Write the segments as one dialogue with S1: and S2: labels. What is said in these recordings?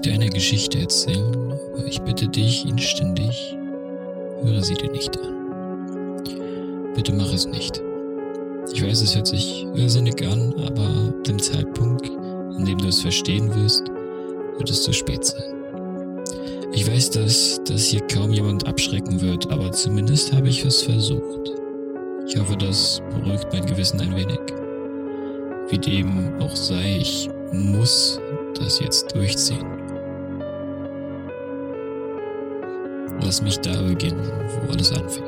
S1: Muss dir eine Geschichte erzählen, aber ich bitte dich inständig, höre sie dir nicht an. Bitte mach es nicht. Ich weiß, es hört sich irrsinnig an, aber ab dem Zeitpunkt, an dem du es verstehen wirst, wird es zu spät sein. Ich weiß, dass das hier kaum jemand abschrecken wird, aber zumindest habe ich es versucht. Ich hoffe, das beruhigt mein Gewissen ein wenig. Wie dem auch sei, ich muss das jetzt durchziehen. Lass mich da beginnen, wo alles anfing.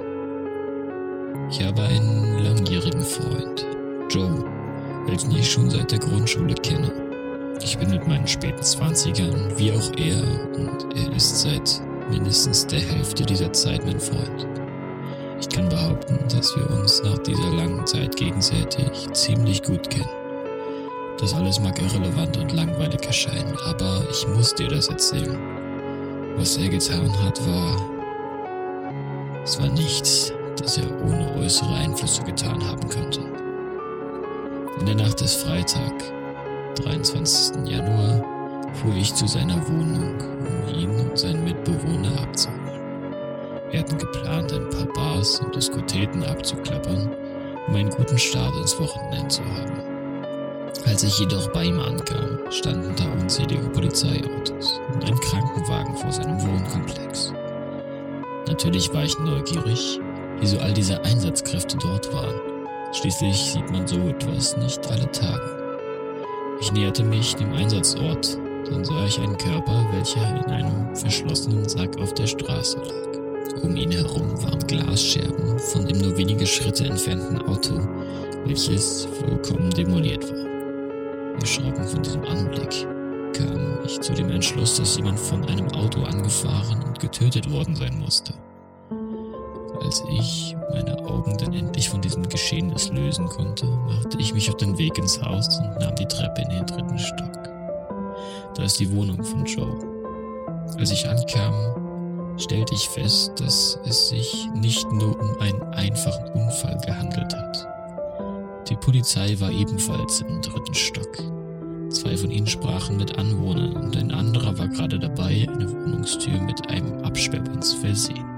S1: Ich habe einen langjährigen Freund, Joe, welchen ich schon seit der Grundschule kenne. Ich bin mit meinen späten Zwanzigern, wie auch er, und er ist seit mindestens der Hälfte dieser Zeit mein Freund. Ich kann behaupten, dass wir uns nach dieser langen Zeit gegenseitig ziemlich gut kennen. Das alles mag irrelevant und langweilig erscheinen, aber ich muss dir das erzählen. Was er getan hat, war... Es war nichts, das er ohne äußere Einflüsse getan haben könnte. In der Nacht des Freitag, 23. Januar, fuhr ich zu seiner Wohnung, um ihn und seinen Mitbewohner abzuholen. Wir hatten geplant, ein paar Bars und Diskotheken abzuklappern, um einen guten Start ins Wochenende zu haben. Als ich jedoch bei ihm ankam, standen da unzählige Polizeiautos und ein Krankenwagen vor seinem Wohnkomplex. Natürlich war ich neugierig, wieso all diese Einsatzkräfte dort waren. Schließlich sieht man so etwas nicht alle Tage. Ich näherte mich dem Einsatzort, dann sah ich einen Körper, welcher in einem verschlossenen Sack auf der Straße lag. Um ihn herum waren Glasscherben von dem nur wenige Schritte entfernten Auto, welches vollkommen demoliert war. Erschrocken von diesem Anblick kam ich zu dem Entschluss, dass jemand von einem Auto angefahren und getötet worden sein musste. Als ich meine Augen dann endlich von diesem Geschehnis lösen konnte, machte ich mich auf den Weg ins Haus und nahm die Treppe in den dritten Stock. Da ist die Wohnung von Joe. Als ich ankam, stellte ich fest, dass es sich nicht nur um einen einfachen Unfall gehandelt hat. Die Polizei war ebenfalls im dritten Stock. Zwei von ihnen sprachen mit Anwohnern und ein anderer war gerade dabei, eine Wohnungstür mit einem Absperrband zu versehen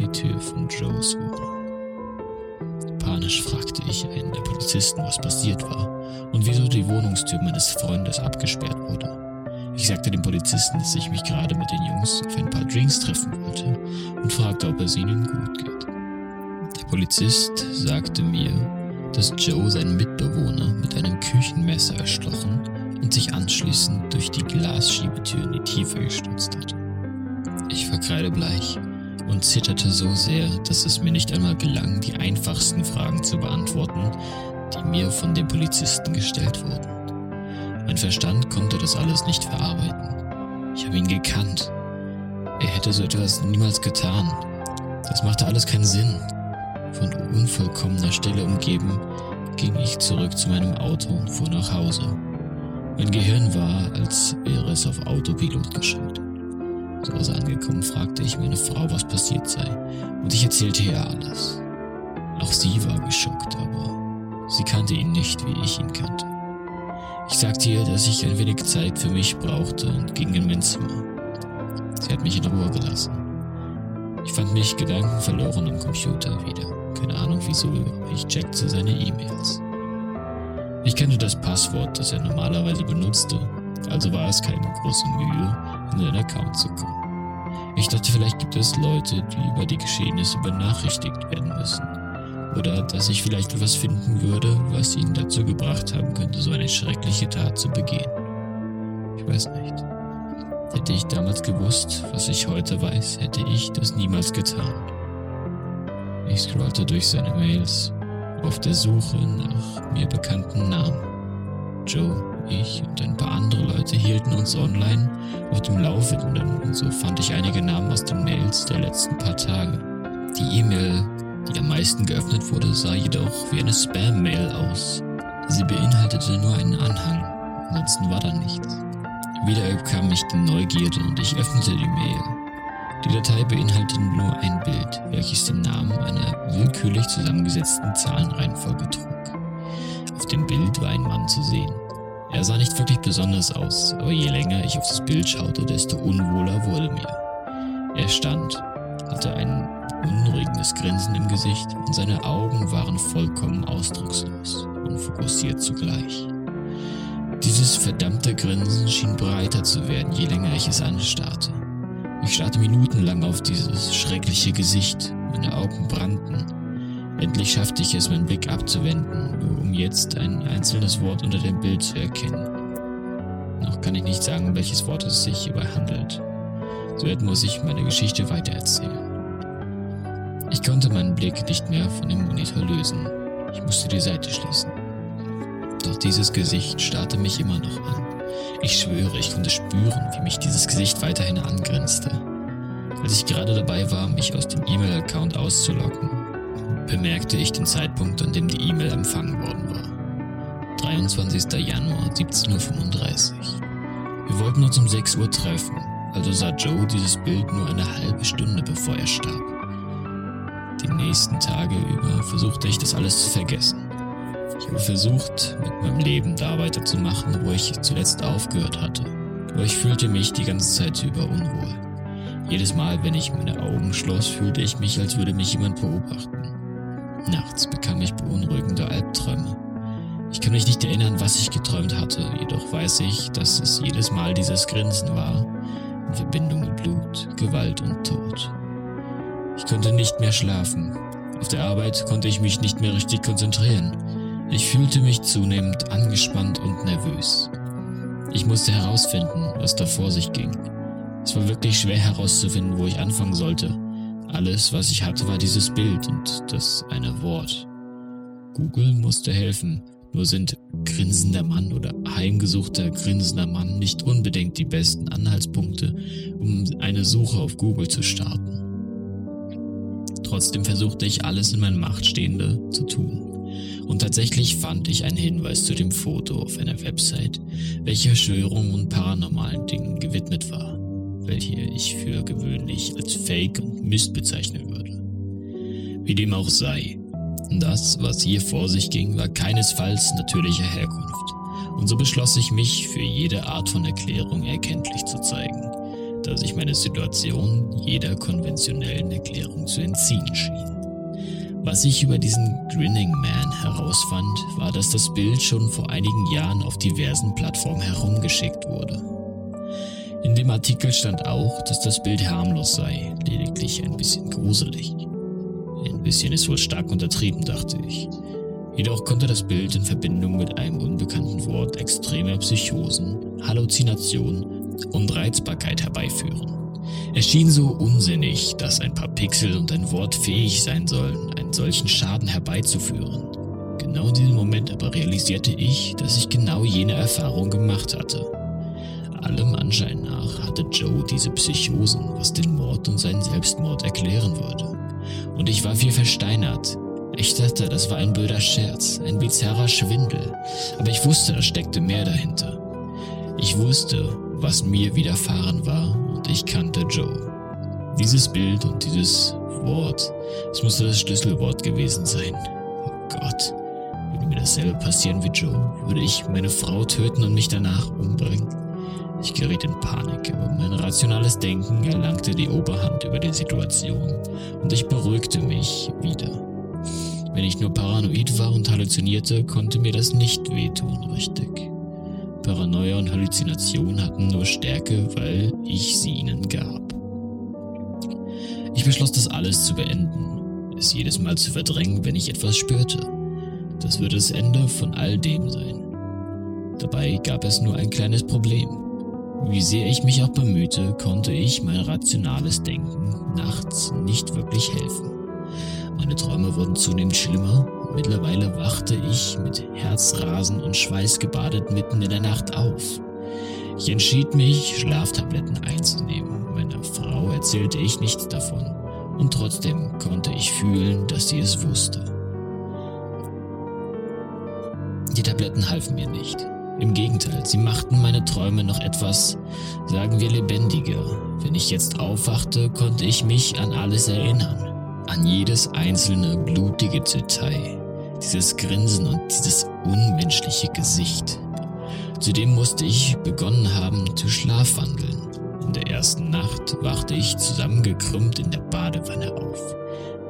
S1: die Tür von Joes Wohnung. Panisch fragte ich einen der Polizisten, was passiert war und wieso die Wohnungstür meines Freundes abgesperrt wurde. Ich sagte dem Polizisten, dass ich mich gerade mit den Jungs auf ein paar Drinks treffen wollte und fragte, ob es ihnen gut geht. Der Polizist sagte mir, dass Joe seinen Mitbewohner mit einem Küchenmesser erstochen und sich anschließend durch die Glasschiebetür in die Tiefe gestürzt hatte. Ich war kreidebleich und zitterte so sehr, dass es mir nicht einmal gelang, die einfachsten Fragen zu beantworten, die mir von dem Polizisten gestellt wurden. Mein Verstand konnte das alles nicht verarbeiten. Ich habe ihn gekannt. Er hätte so etwas niemals getan. Das machte alles keinen Sinn. Von unvollkommener Stille umgeben, ging ich zurück zu meinem Auto und fuhr nach Hause. Mein Gehirn war, als wäre es auf Autopilot geschaltet. Zu Hause angekommen fragte ich meine Frau, was passiert sei, und ich erzählte ihr alles. Auch sie war geschockt, aber sie kannte ihn nicht, wie ich ihn kannte. Ich sagte ihr, dass ich ein wenig Zeit für mich brauchte und ging in mein Zimmer. Sie hat mich in Ruhe gelassen. Ich fand mich gedankenverloren am Computer wieder. Keine Ahnung wieso, ich checkte seine E-Mails. Ich kannte das Passwort, das er normalerweise benutzte, also war es keine große Mühe, in den Account zu kommen. Ich dachte, vielleicht gibt es Leute, die über die Geschehnisse benachrichtigt werden müssen. Oder dass ich vielleicht etwas finden würde, was ihn dazu gebracht haben könnte, so eine schreckliche Tat zu begehen. Ich weiß nicht. Hätte ich damals gewusst, was ich heute weiß, hätte ich das niemals getan. Ich scrollte durch seine Mails auf der Suche nach mir bekannten Namen. Joe ich und ein paar andere Leute hielten uns online auf dem Laufenden und so fand ich einige Namen aus den Mails der letzten paar Tage. Die E-Mail, die am meisten geöffnet wurde, sah jedoch wie eine Spam-Mail aus. Sie beinhaltete nur einen Anhang, ansonsten war da nichts. Wieder überkam mich die Neugierde und ich öffnete die Mail. Die Datei beinhaltete nur ein Bild, welches den Namen einer willkürlich zusammengesetzten Zahlenreihenfolge trug. Auf dem Bild war ein Mann zu sehen. Er sah nicht wirklich besonders aus, aber je länger ich auf das Bild schaute, desto unwohler wurde mir. Er stand, hatte ein unruhiges Grinsen im Gesicht und seine Augen waren vollkommen ausdruckslos und fokussiert zugleich. Dieses verdammte Grinsen schien breiter zu werden, je länger ich es anstarrte. Ich starrte minutenlang auf dieses schreckliche Gesicht, meine Augen brannten. Endlich schaffte ich es, meinen Blick abzuwenden, nur um jetzt ein einzelnes Wort unter dem Bild zu erkennen. Noch kann ich nicht sagen, welches Wort es sich hierbei handelt. So muss ich meine Geschichte weitererzählen. Ich konnte meinen Blick nicht mehr von dem Monitor lösen. Ich musste die Seite schließen. Doch dieses Gesicht starrte mich immer noch an. Ich schwöre, ich konnte spüren, wie mich dieses Gesicht weiterhin angrinste. Als ich gerade dabei war, mich aus dem E-Mail-Account auszuloggen, bemerkte ich den Zeitpunkt, an dem die E-Mail empfangen worden war. 23. Januar, 17.35 Uhr. Wir wollten uns um 6 Uhr treffen, also sah Joe dieses Bild nur eine halbe Stunde bevor er starb. Die nächsten Tage über versuchte ich das alles zu vergessen. Ich habe versucht, mit meinem Leben da weiterzumachen, wo ich zuletzt aufgehört hatte. Aber ich fühlte mich die ganze Zeit über unwohl. Jedes Mal, wenn ich meine Augen schloss, fühlte ich mich, als würde mich jemand beobachten. Nachts bekam ich beunruhigende Albträume. Ich kann mich nicht erinnern, was ich geträumt hatte, jedoch weiß ich, dass es jedes Mal dieses Grinsen war, in Verbindung mit Blut, Gewalt und Tod. Ich konnte nicht mehr schlafen. Auf der Arbeit konnte ich mich nicht mehr richtig konzentrieren. Ich fühlte mich zunehmend angespannt und nervös. Ich musste herausfinden, was da vor sich ging. Es war wirklich schwer herauszufinden, wo ich anfangen sollte. Alles, was ich hatte, war dieses Bild und das eine Wort. Google musste helfen, nur sind grinsender Mann oder heimgesuchter grinsender Mann nicht unbedingt die besten Anhaltspunkte, um eine Suche auf Google zu starten. Trotzdem versuchte ich alles in meiner Macht Stehende zu tun. Und tatsächlich fand ich einen Hinweis zu dem Foto auf einer Website, welche Verschwörungen und paranormalen Dingen gewidmet war, welche ich für gewöhnlich als Fake und Mist bezeichnen würde. Wie dem auch sei, das, was hier vor sich ging, war keinesfalls natürlicher Herkunft, und so beschloss ich mich für jede Art von Erklärung erkenntlich zu zeigen, da sich meine Situation jeder konventionellen Erklärung zu entziehen schien. Was ich über diesen Grinning Man herausfand, war, dass das Bild schon vor einigen Jahren auf diversen Plattformen herumgeschickt wurde. In dem Artikel stand auch, dass das Bild harmlos sei, lediglich ein bisschen gruselig. Ein bisschen ist wohl stark untertrieben, dachte ich. Jedoch konnte das Bild in Verbindung mit einem unbekannten Wort extremer Psychosen, Halluzinationen und Reizbarkeit herbeiführen. Es schien so unsinnig, dass ein paar Pixel und ein Wort fähig sein sollen, einen solchen Schaden herbeizuführen. Genau in diesem Moment aber realisierte ich, dass ich genau jene Erfahrung gemacht hatte. Allem Anschein nach hatte Joe diese Psychosen, was den Mord und seinen Selbstmord erklären würde. Und ich war wie versteinert. Ich dachte, das war ein blöder Scherz, ein bizarrer Schwindel, aber ich wusste, da steckte mehr dahinter. Ich wusste, was mir widerfahren war und ich kannte Joe. Dieses Bild und dieses Wort, es musste das Schlüsselwort gewesen sein. Oh Gott, würde mir dasselbe passieren wie Joe, würde ich meine Frau töten und mich danach umbringen. Ich geriet in Panik, aber mein rationales Denken erlangte die Oberhand über die Situation und ich beruhigte mich wieder. Wenn ich nur paranoid war und halluzinierte, konnte mir das nicht wehtun, richtig. Paranoia und Halluzination hatten nur Stärke, weil ich sie ihnen gab. Ich beschloss das alles zu beenden, es jedes Mal zu verdrängen, wenn ich etwas spürte. Das würde das Ende von all dem sein. Dabei gab es nur ein kleines Problem. Wie sehr ich mich auch bemühte, konnte ich mein rationales Denken nachts nicht wirklich helfen. Meine Träume wurden zunehmend schlimmer Mittlerweile wachte ich mit Herzrasen und Schweiß gebadet mitten in der Nacht auf. Ich entschied mich, Schlaftabletten einzunehmen. Meiner Frau erzählte ich nichts davon. Und trotzdem konnte ich fühlen, dass sie es wusste. Die Tabletten halfen mir nicht. Im Gegenteil, sie machten meine Träume noch etwas, sagen wir, lebendiger. Wenn ich jetzt aufwachte, konnte ich mich an alles erinnern. An jedes einzelne blutige Detail dieses Grinsen und dieses unmenschliche Gesicht. Zudem musste ich begonnen haben zu schlafwandeln. In der ersten Nacht wachte ich zusammengekrümmt in der Badewanne auf.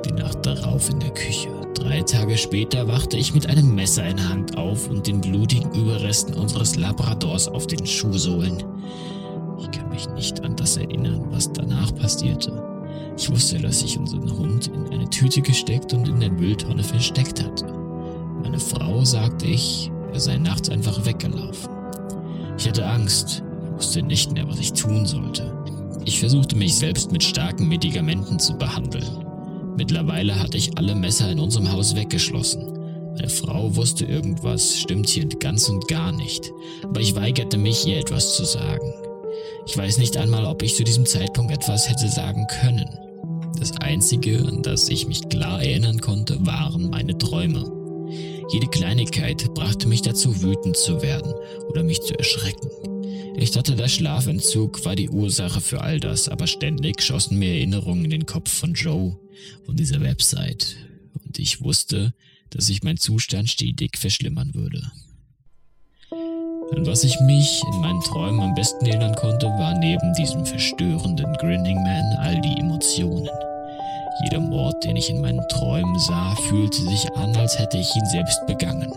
S1: Die Nacht darauf in der Küche. Drei Tage später wachte ich mit einem Messer in der Hand auf und den blutigen Überresten unseres Labradors auf den Schuhsohlen. Ich kann mich nicht an das erinnern, was danach passierte. Ich wusste, dass ich unseren Hund in eine Tüte gesteckt und in der Mülltonne versteckt hatte. Meine Frau sagte ich, er sei nachts einfach weggelaufen. Ich hatte Angst, wusste nicht mehr, was ich tun sollte. Ich versuchte mich selbst mit starken Medikamenten zu behandeln. Mittlerweile hatte ich alle Messer in unserem Haus weggeschlossen. Meine Frau wusste irgendwas, stimmt hier ganz und gar nicht, aber ich weigerte mich, ihr etwas zu sagen. Ich weiß nicht einmal, ob ich zu diesem Zeitpunkt etwas hätte sagen können. Das Einzige, an das ich mich klar erinnern konnte, waren meine Träume. Jede Kleinigkeit brachte mich dazu, wütend zu werden oder mich zu erschrecken. Ich dachte, der Schlafentzug war die Ursache für all das, aber ständig schossen mir Erinnerungen in den Kopf von Joe, von dieser Website, und ich wusste, dass sich mein Zustand stetig verschlimmern würde. An was ich mich in meinen Träumen am besten erinnern konnte, war neben diesem verstörenden Grinning Man all die Emotionen. Jeder Mord, den ich in meinen Träumen sah, fühlte sich an, als hätte ich ihn selbst begangen.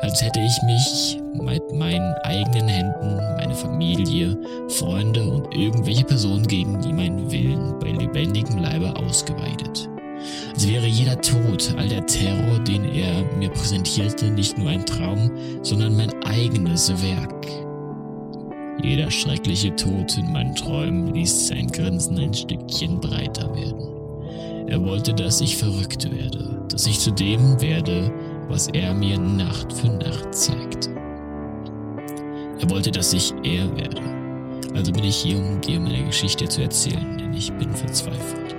S1: Als hätte ich mich mit meinen eigenen Händen meine Familie, Freunde und irgendwelche Personen gegen die meinen Willen bei lebendigem Leibe ausgeweidet. Als wäre jeder Tod, all der Terror, den er mir präsentierte, nicht nur ein Traum, sondern mein eigenes Werk. Jeder schreckliche Tod in meinen Träumen ließ sein Grinsen ein Stückchen breiter werden. Er wollte, dass ich verrückt werde, dass ich zu dem werde, was er mir Nacht für Nacht zeigte. Er wollte, dass ich er werde. Also bin ich hier, um dir meine Geschichte zu erzählen, denn ich bin verzweifelt.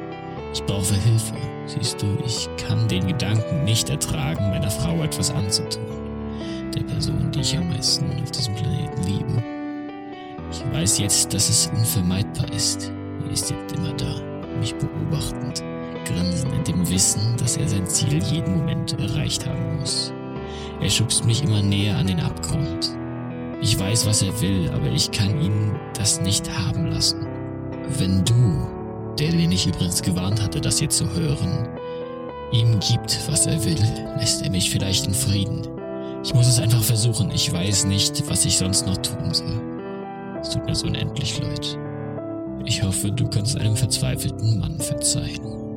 S1: Ich brauche Hilfe. Siehst du, ich kann den Gedanken nicht ertragen, meiner Frau etwas anzutun. Der Person, die ich am meisten auf diesem Planeten liebe. Ich weiß jetzt, dass es unvermeidbar ist. Er ist jetzt immer da, mich beobachtend, grinsend in dem Wissen, dass er sein Ziel jeden Moment erreicht haben muss. Er schubst mich immer näher an den Abgrund. Ich weiß, was er will, aber ich kann ihn das nicht haben lassen. Wenn du der, den ich übrigens gewarnt hatte, das hier zu hören, ihm gibt, was er will, lässt er mich vielleicht in Frieden. Ich muss es einfach versuchen. Ich weiß nicht, was ich sonst noch tun soll. Es tut mir so unendlich leid. Ich hoffe, du kannst einem verzweifelten Mann verzeihen.